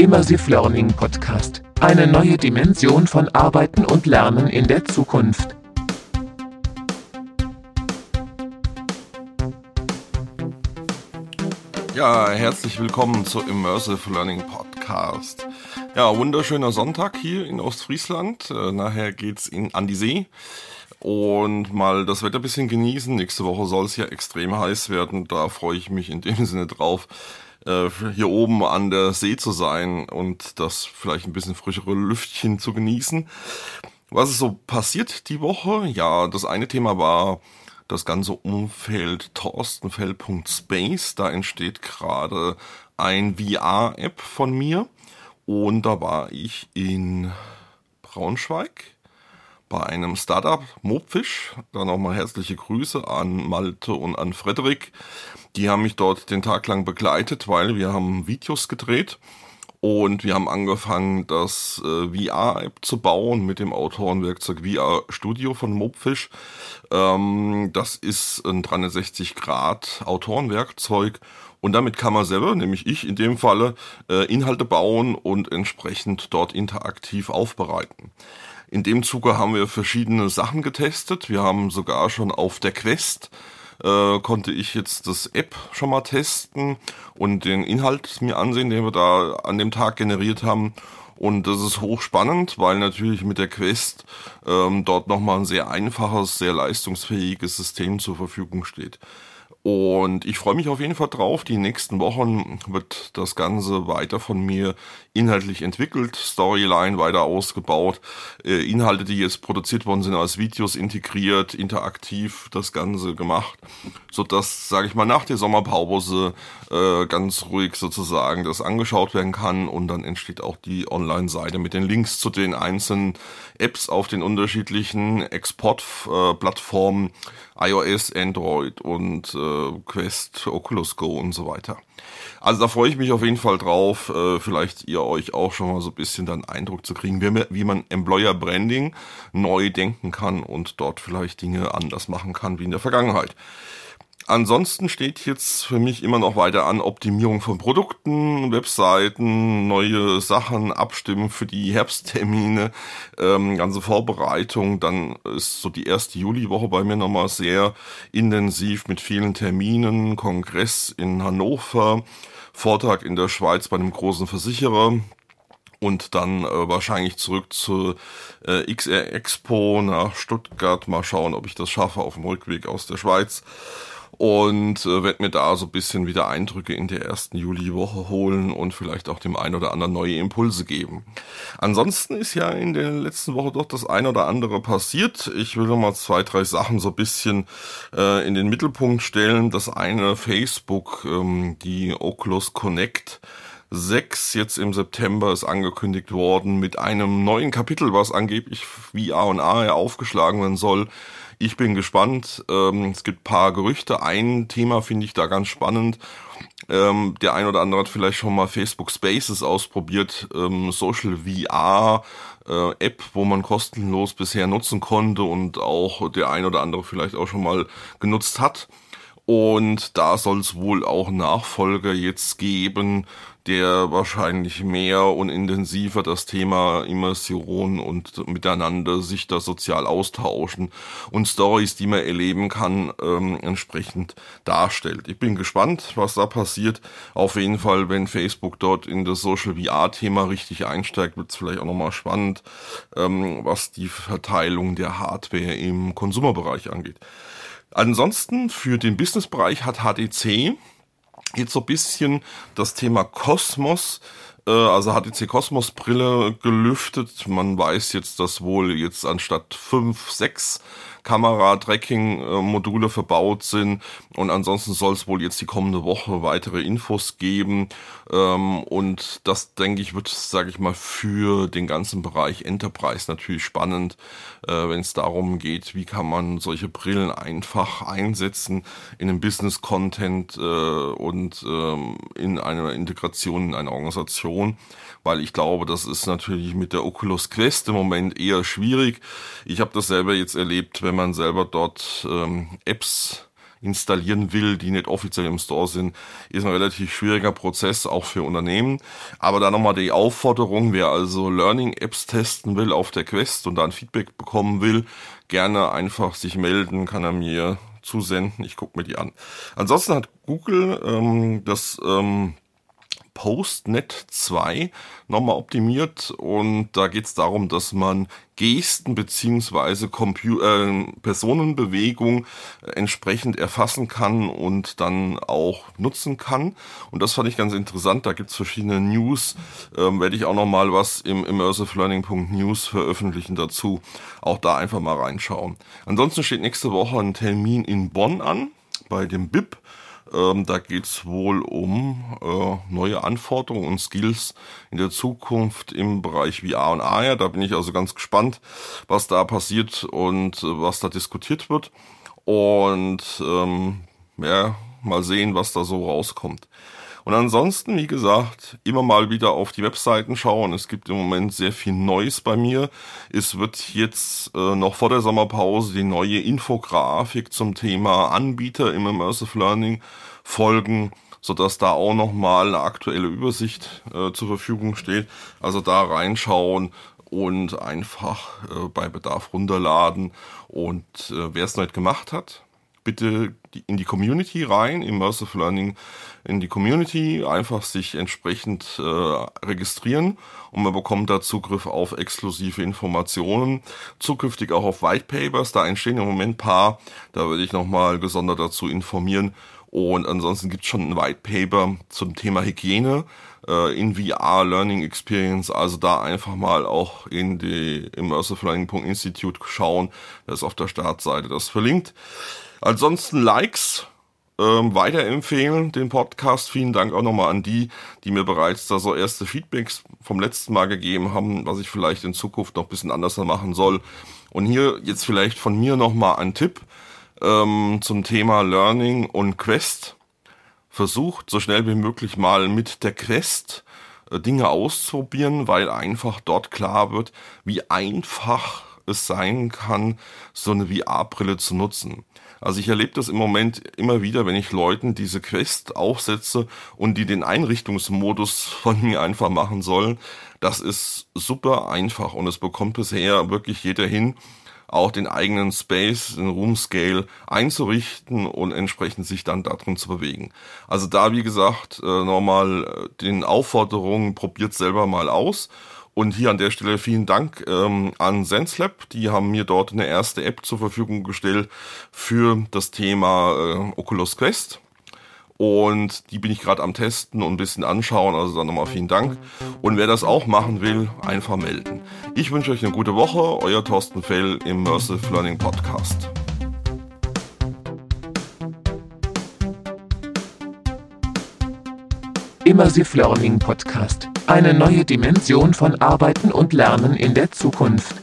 Immersive Learning Podcast. Eine neue Dimension von Arbeiten und Lernen in der Zukunft. Ja, herzlich willkommen zu Immersive Learning Podcast. Ja, wunderschöner Sonntag hier in Ostfriesland. Äh, nachher geht's in, an die See und mal das Wetter ein bisschen genießen. Nächste Woche soll es ja extrem heiß werden. Da freue ich mich in dem Sinne drauf, äh, hier oben an der See zu sein und das vielleicht ein bisschen frischere Lüftchen zu genießen. Was ist so passiert die Woche? Ja, das eine Thema war das ganze Umfeld torstenfeld.space. Da entsteht gerade ein VR-App von mir. Und da war ich in Braunschweig bei einem Startup, Mobfish. Da nochmal herzliche Grüße an Malte und an Frederik. Die haben mich dort den Tag lang begleitet, weil wir haben Videos gedreht und wir haben angefangen, das äh, VR-App zu bauen mit dem Autorenwerkzeug VR Studio von Mobfish. Ähm, das ist ein 360 Grad Autorenwerkzeug und damit kann man selber, nämlich ich in dem Falle, äh, Inhalte bauen und entsprechend dort interaktiv aufbereiten. In dem Zuge haben wir verschiedene Sachen getestet. Wir haben sogar schon auf der Quest äh, konnte ich jetzt das App schon mal testen und den Inhalt mir ansehen, den wir da an dem Tag generiert haben. Und das ist hochspannend, weil natürlich mit der Quest ähm, dort nochmal ein sehr einfaches, sehr leistungsfähiges System zur Verfügung steht. Und ich freue mich auf jeden Fall drauf. Die nächsten Wochen wird das Ganze weiter von mir inhaltlich entwickelt, Storyline weiter ausgebaut, äh, Inhalte, die jetzt produziert worden sind, als Videos integriert, interaktiv das Ganze gemacht, so dass, sage ich mal, nach der Sommerpause äh, ganz ruhig sozusagen das angeschaut werden kann und dann entsteht auch die Online-Seite mit den Links zu den einzelnen Apps auf den unterschiedlichen Export-Plattformen, iOS, Android und äh, Quest, Oculus Go und so weiter. Also da freue ich mich auf jeden Fall drauf, äh, vielleicht ihr euch auch schon mal so ein bisschen dann Eindruck zu kriegen, wie, wie man Employer Branding neu denken kann und dort vielleicht Dinge anders machen kann wie in der Vergangenheit. Ansonsten steht jetzt für mich immer noch weiter an Optimierung von Produkten, Webseiten, neue Sachen, Abstimmen für die Herbsttermine, ähm, ganze Vorbereitung. Dann ist so die erste Juliwoche bei mir nochmal sehr intensiv mit vielen Terminen, Kongress in Hannover, Vortrag in der Schweiz bei einem großen Versicherer, und dann äh, wahrscheinlich zurück zur äh, XR Expo nach Stuttgart. Mal schauen, ob ich das schaffe auf dem Rückweg aus der Schweiz und äh, werde mir da so ein bisschen wieder Eindrücke in der ersten Juliwoche holen und vielleicht auch dem einen oder anderen neue Impulse geben. Ansonsten ist ja in der letzten Woche doch das ein oder andere passiert. Ich will noch mal zwei, drei Sachen so ein bisschen äh, in den Mittelpunkt stellen. Das eine Facebook, ähm, die Oculus Connect 6 jetzt im September ist angekündigt worden mit einem neuen Kapitel, was angeblich wie A und A aufgeschlagen werden soll ich bin gespannt. Ähm, es gibt paar Gerüchte. Ein Thema finde ich da ganz spannend. Ähm, der ein oder andere hat vielleicht schon mal Facebook Spaces ausprobiert. Ähm, Social VR äh, App, wo man kostenlos bisher nutzen konnte und auch der ein oder andere vielleicht auch schon mal genutzt hat. Und da soll es wohl auch Nachfolger jetzt geben, der wahrscheinlich mehr und intensiver das Thema Immersion und miteinander sich da sozial austauschen und Stories, die man erleben kann, ähm, entsprechend darstellt. Ich bin gespannt, was da passiert. Auf jeden Fall, wenn Facebook dort in das Social VR-Thema richtig einsteigt, wird es vielleicht auch nochmal spannend, ähm, was die Verteilung der Hardware im Konsumerbereich angeht. Ansonsten für den Businessbereich hat HTC jetzt so ein bisschen das Thema Kosmos, äh, also HTC Kosmos Brille gelüftet. Man weiß jetzt, dass wohl jetzt anstatt fünf, sechs Kamera-Tracking-Module verbaut sind. Und ansonsten soll es wohl jetzt die kommende Woche weitere Infos geben. Ähm, und das, denke ich, wird, sage ich mal, für den ganzen Bereich Enterprise natürlich spannend, äh, wenn es darum geht, wie kann man solche Brillen einfach einsetzen in einem Business-Content äh, und ähm, in einer Integration in eine Organisation weil ich glaube, das ist natürlich mit der Oculus Quest im Moment eher schwierig. Ich habe das selber jetzt erlebt, wenn man selber dort ähm, Apps installieren will, die nicht offiziell im Store sind, ist ein relativ schwieriger Prozess, auch für Unternehmen. Aber da nochmal die Aufforderung, wer also Learning-Apps testen will auf der Quest und dann Feedback bekommen will, gerne einfach sich melden, kann er mir zusenden. Ich gucke mir die an. Ansonsten hat Google ähm, das ähm, PostNet 2 nochmal optimiert und da geht es darum, dass man Gesten beziehungsweise äh, Personenbewegung entsprechend erfassen kann und dann auch nutzen kann. Und das fand ich ganz interessant. Da gibt es verschiedene News. Ähm, Werde ich auch nochmal was im immersivelearning.news veröffentlichen dazu. Auch da einfach mal reinschauen. Ansonsten steht nächste Woche ein Termin in Bonn an bei dem BIP. Ähm, da geht es wohl um äh, neue Anforderungen und Skills in der Zukunft im Bereich VR und AR. Da bin ich also ganz gespannt, was da passiert und äh, was da diskutiert wird. Und ähm, ja, mal sehen, was da so rauskommt. Und ansonsten, wie gesagt, immer mal wieder auf die Webseiten schauen. Es gibt im Moment sehr viel Neues bei mir. Es wird jetzt äh, noch vor der Sommerpause die neue Infografik zum Thema Anbieter im Immersive Learning folgen sodass da auch nochmal eine aktuelle Übersicht äh, zur Verfügung steht. Also da reinschauen und einfach äh, bei Bedarf runterladen. Und äh, wer es nicht gemacht hat, bitte in die Community rein, Immersive Learning in die Community, einfach sich entsprechend äh, registrieren und man bekommt da Zugriff auf exklusive Informationen, zukünftig auch auf White Papers, da entstehen im Moment paar, da würde ich nochmal gesondert dazu informieren. Und ansonsten gibt es schon ein White Paper zum Thema Hygiene äh, in VR Learning Experience, also da einfach mal auch in die Immersive Learning Institute schauen, das ist auf der Startseite das verlinkt. Ansonsten Likes ähm, weiterempfehlen, den Podcast. Vielen Dank auch nochmal an die, die mir bereits da so erste Feedbacks vom letzten Mal gegeben haben, was ich vielleicht in Zukunft noch ein bisschen anders machen soll. Und hier jetzt vielleicht von mir nochmal ein Tipp ähm, zum Thema Learning und Quest. Versucht so schnell wie möglich mal mit der Quest äh, Dinge auszuprobieren, weil einfach dort klar wird, wie einfach es sein kann, so eine VR-Brille zu nutzen. Also ich erlebe das im Moment immer wieder, wenn ich Leuten diese Quest aufsetze und die den Einrichtungsmodus von mir einfach machen sollen. Das ist super einfach und es bekommt bisher wirklich jeder hin, auch den eigenen Space, den Room Scale einzurichten und entsprechend sich dann darin zu bewegen. Also da, wie gesagt, äh, nochmal äh, den Aufforderungen, probiert selber mal aus und hier an der Stelle vielen Dank ähm, an SenseLab. Die haben mir dort eine erste App zur Verfügung gestellt für das Thema äh, Oculus Quest. Und die bin ich gerade am Testen und ein bisschen anschauen. Also dann nochmal vielen Dank. Und wer das auch machen will, einfach melden. Ich wünsche euch eine gute Woche. Euer Thorsten Fell im Immersive Learning Podcast. Immersive Learning Podcast. Eine neue Dimension von Arbeiten und Lernen in der Zukunft.